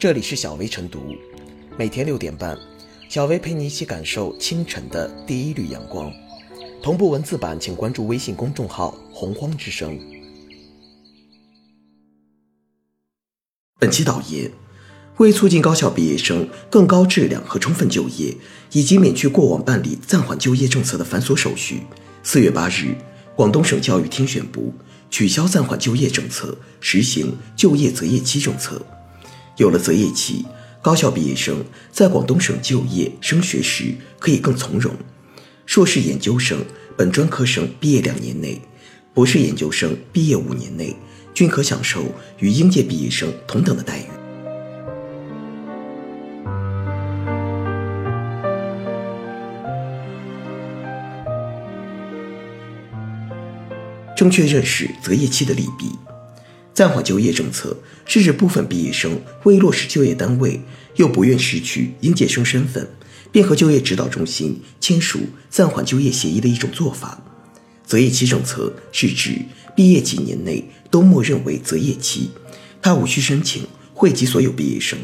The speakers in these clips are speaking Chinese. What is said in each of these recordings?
这里是小薇晨读，每天六点半，小薇陪你一起感受清晨的第一缕阳光。同步文字版，请关注微信公众号“洪荒之声”。本期导言：为促进高校毕业生更高质量和充分就业，以及免去过往办理暂缓就业政策的繁琐手续，四月八日，广东省教育厅宣布取消暂缓就业政策，实行就业择业期政策。有了择业期，高校毕业生在广东省就业升学时可以更从容。硕士研究生、本专科生毕业两年内，博士研究生毕业五年内，均可享受与应届毕业生同等的待遇。正确认识择业期的利弊。暂缓就业政策是指部分毕业生未落实就业单位，又不愿失去应届生身份，便和就业指导中心签署暂缓就业协议的一种做法。择业期政策是指毕业几年内都默认为择业期，它无需申请，惠及所有毕业生。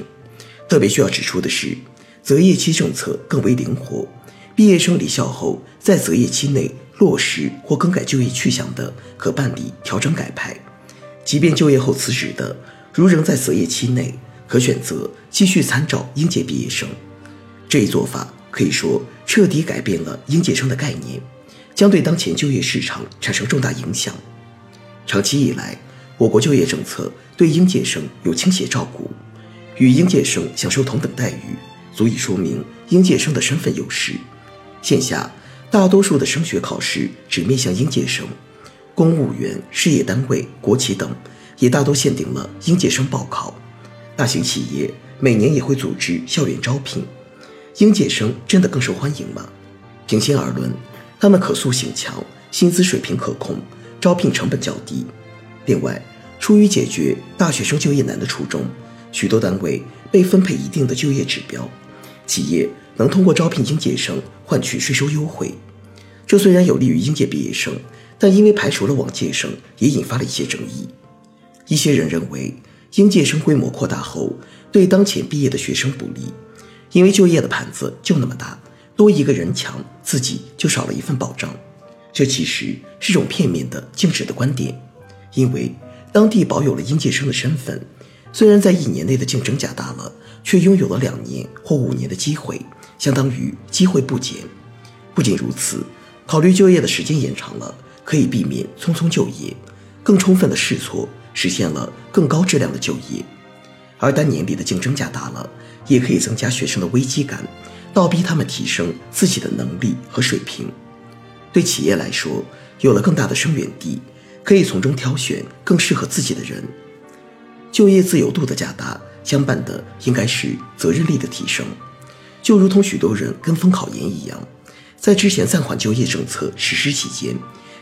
特别需要指出的是，择业期政策更为灵活，毕业生离校后在择业期内落实或更改就业去向的，可办理调整改派。即便就业后辞职的，如仍在择业期内，可选择继续参照应届毕业生。这一做法可以说彻底改变了应届生的概念，将对当前就业市场产生重大影响。长期以来，我国就业政策对应届生有倾斜照顾，与应届生享受同等待遇，足以说明应届生的身份优势。现下，大多数的升学考试只面向应届生。公务员、事业单位、国企等，也大多限定了应届生报考。大型企业每年也会组织校园招聘，应届生真的更受欢迎吗？平心而论，他们可塑性强，薪资水平可控，招聘成本较低。另外，出于解决大学生就业难的初衷，许多单位被分配一定的就业指标，企业能通过招聘应届生换取税收优惠。这虽然有利于应届毕业生。但因为排除了往届生，也引发了一些争议。一些人认为，应届生规模扩大后，对当前毕业的学生不利，因为就业的盘子就那么大，多一个人抢，自己就少了一份保障。这其实是种片面的、静止的观点。因为当地保有了应届生的身份，虽然在一年内的竞争加大了，却拥有了两年或五年的机会，相当于机会不减。不仅如此，考虑就业的时间延长了。可以避免匆匆就业，更充分的试错，实现了更高质量的就业。而单年里的竞争加大了，也可以增加学生的危机感，倒逼他们提升自己的能力和水平。对企业来说，有了更大的生源地，可以从中挑选更适合自己的人。就业自由度的加大，相伴的应该是责任力的提升。就如同许多人跟风考研一样，在之前暂缓就业政策实施期间。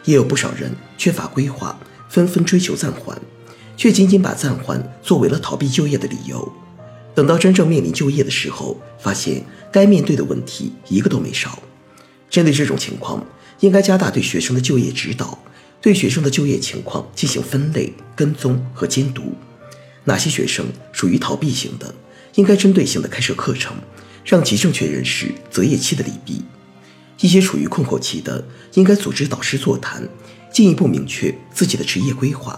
也有不少人缺乏规划，纷纷追求暂缓，却仅仅把暂缓作为了逃避就业的理由。等到真正面临就业的时候，发现该面对的问题一个都没少。针对这种情况，应该加大对学生的就业指导，对学生的就业情况进行分类、跟踪和监督。哪些学生属于逃避型的，应该针对性的开设课程，让其正确认识择业期的利弊。一些处于困惑期的，应该组织导师座谈，进一步明确自己的职业规划；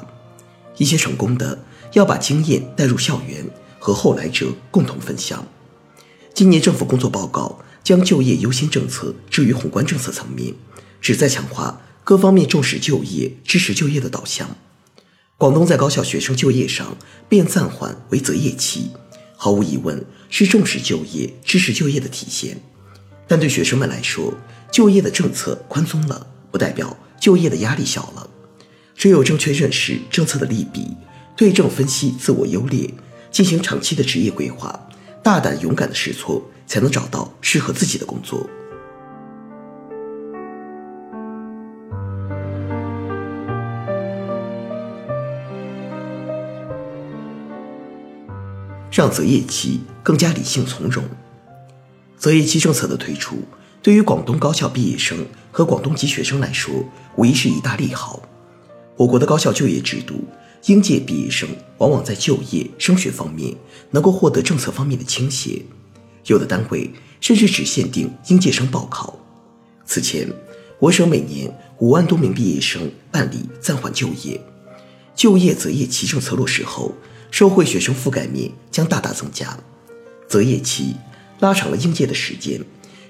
一些成功的，要把经验带入校园，和后来者共同分享。今年政府工作报告将就业优先政策置于宏观政策层面，旨在强化各方面重视就业、支持就业的导向。广东在高校学生就业上变暂缓为择业期，毫无疑问是重视就业、支持就业的体现。但对学生们来说，就业的政策宽松了，不代表就业的压力小了。只有正确认识政策的利弊，对症分析自我优劣，进行长期的职业规划，大胆勇敢的试错，才能找到适合自己的工作。让择业期更加理性从容。择业期政策的推出，对于广东高校毕业生和广东籍学生来说，无疑是一大利好。我国的高校就业制度应届毕业生往往在就业、升学方面能够获得政策方面的倾斜，有的单位甚至只限定应届生报考。此前，我省每年五万多名毕业生办理暂缓就业，就业择业期政策落实后，社会学生覆盖面将大大增加。择业期拉长了应届的时间，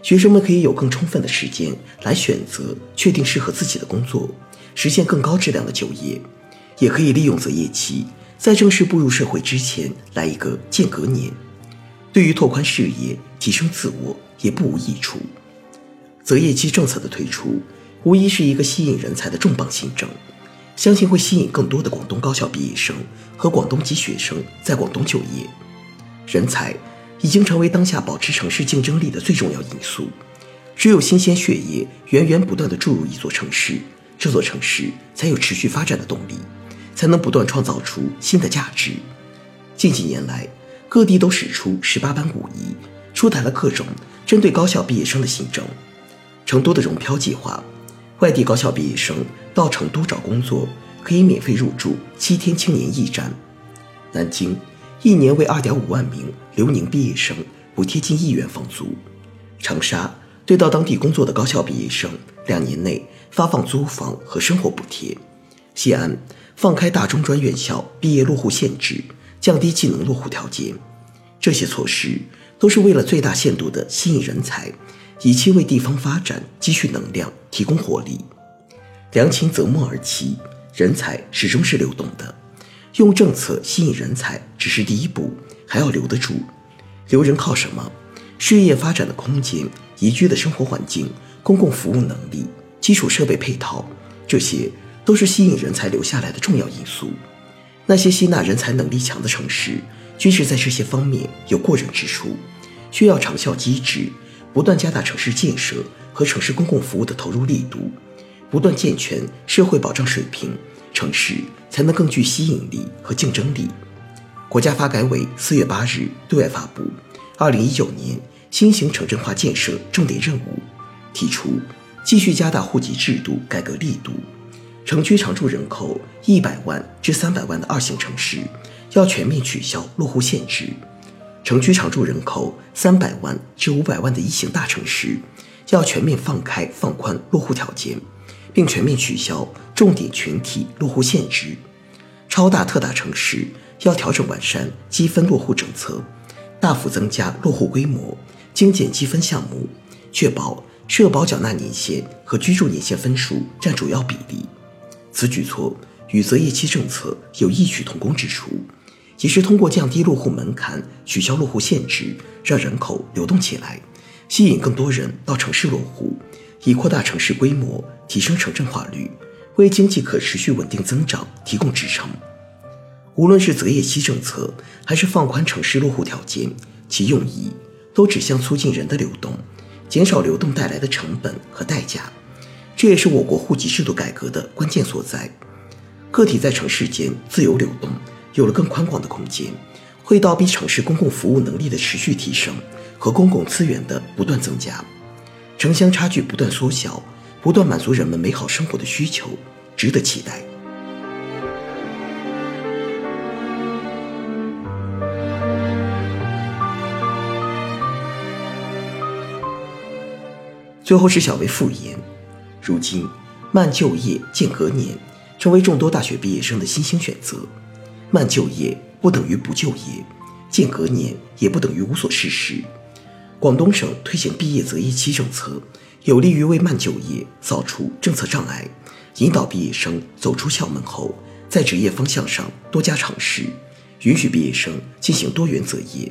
学生们可以有更充分的时间来选择、确定适合自己的工作，实现更高质量的就业。也可以利用择业期，在正式步入社会之前来一个间隔年，对于拓宽视野、提升自我也不无益处。择业期政策的推出，无疑是一个吸引人才的重磅新政，相信会吸引更多的广东高校毕业生和广东籍学生在广东就业。人才。已经成为当下保持城市竞争力的最重要因素。只有新鲜血液源源不断地注入一座城市，这座城市才有持续发展的动力，才能不断创造出新的价值。近几年来，各地都使出十八般武艺，出台了各种针对高校毕业生的新政。成都的融漂计划，外地高校毕业生到成都找工作可以免费入住七天青年驿站。南京。一年为二点五万名留宁毕业生补贴近亿元房租。长沙对到当地工作的高校毕业生，两年内发放租房和生活补贴。西安放开大中专院校毕业落户限制，降低技能落户条件。这些措施都是为了最大限度地吸引人才，以期为地方发展积蓄能量、提供活力。良禽择木而栖，人才始终是流动的。用政策吸引人才只是第一步，还要留得住。留人靠什么？事业发展的空间、宜居的生活环境、公共服务能力、基础设备配套，这些都是吸引人才留下来的重要因素。那些吸纳人才能力强的城市，均是在这些方面有过人之处，需要长效机制，不断加大城市建设和城市公共服务的投入力度，不断健全社会保障水平。城市才能更具吸引力和竞争力。国家发改委四月八日对外发布《二零一九年新型城镇化建设重点任务》，提出继续加大户籍制度改革力度。城区常住人口一百万至三百万的二线城市要全面取消落户限制；城区常住人口三百万至五百万的一线大城市要全面放开放宽落户条件。并全面取消重点群体落户限制，超大特大城市要调整完善积分落户政策，大幅增加落户规模，精简积分项目，确保社保缴纳年限和居住年限分数占主要比例。此举措与择业期政策有异曲同工之处，也是通过降低落户门槛、取消落户限制，让人口流动起来，吸引更多人到城市落户。以扩大城市规模，提升城镇化率，为经济可持续稳定增长提供支撑。无论是择业期政策，还是放宽城市落户条件，其用意都指向促进人的流动，减少流动带来的成本和代价。这也是我国户籍制度改革的关键所在。个体在城市间自由流动，有了更宽广的空间，会倒逼城市公共服务能力的持续提升和公共资源的不断增加。城乡差距不断缩小，不断满足人们美好生活的需求，值得期待。最后是小薇复言：如今慢就业、间隔年成为众多大学毕业生的新兴选择。慢就业不等于不就业，间隔年也不等于无所事事。广东省推行毕业择业期政策，有利于为慢就业扫除政策障碍，引导毕业生走出校门后，在职业方向上多加尝试，允许毕业生进行多元择业。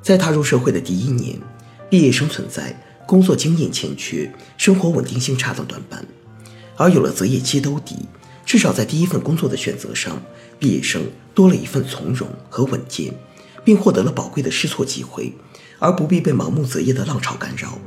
在踏入社会的第一年，毕业生存在工作经验欠缺、生活稳定性差等短板，而有了择业期兜底，至少在第一份工作的选择上，毕业生多了一份从容和稳健，并获得了宝贵的试错机会。而不必被盲目择业的浪潮干扰。